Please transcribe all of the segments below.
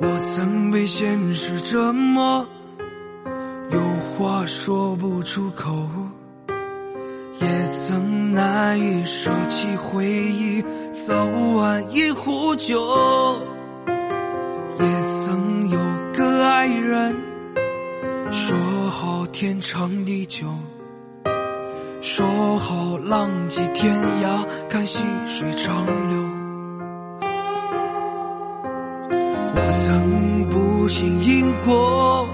我曾被现实折磨，有话说不出口，也曾难以舍弃回忆，早晚一壶酒，也曾有个爱人，说好天长地久，说好浪迹天涯，看细水长流。我曾不信因果，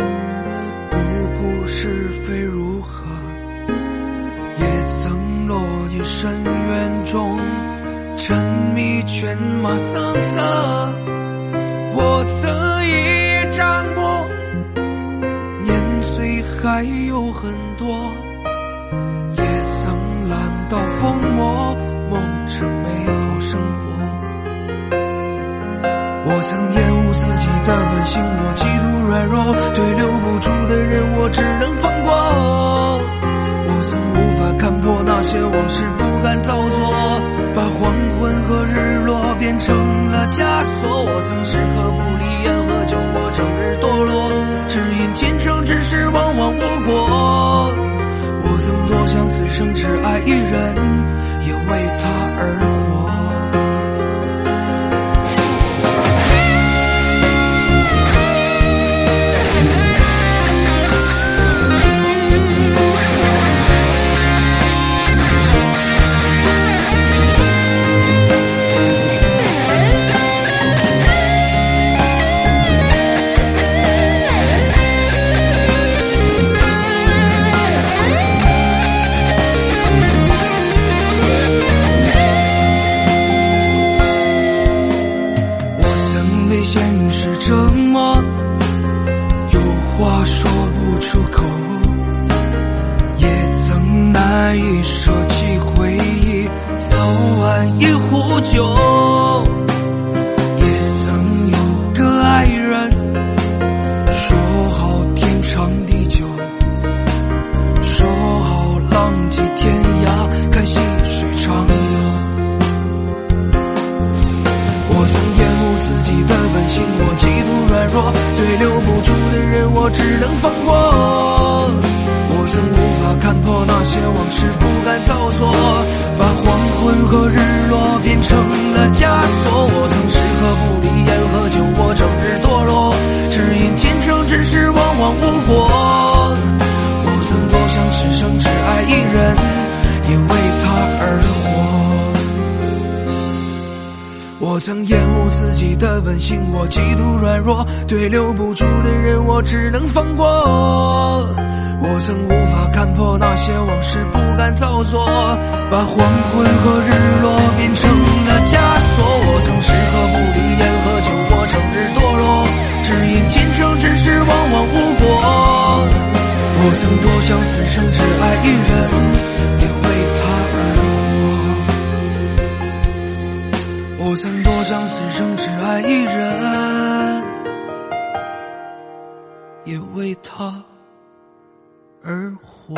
不顾是非如何，也曾落进深渊中，沉迷犬马声色。我曾一叶障目，年岁还有很多，的本性，我极度软弱，对留不住的人，我只能放过。我曾无法看破那些往事，不敢造作，把黄昏和日落变成了枷锁。我曾时刻不离烟和酒，我整日堕落，只因今生之事往往无果。我曾多想此生只爱一人，也为他而一壶酒，也曾有个爱人，说好天长地久，说好浪迹天涯，看细水长流。我曾厌恶自己的本性，我极度软弱，对留不住的人，我只能放过。我曾无法看破那些往事，不敢造作，把黄昏和日不过。我曾多想此生只爱一人，也为他而活。我曾厌恶自己的本性，我极度软弱，对留不住的人，我只能放过。我曾无法看破那些往事，不敢造作，把黄昏和日落变成了枷锁。我曾时刻不离烟和酒，我整日堕落，只因今生只是我。我曾多想此生只爱一人，也为他而活。我曾多想此生只爱一人，也为他而活。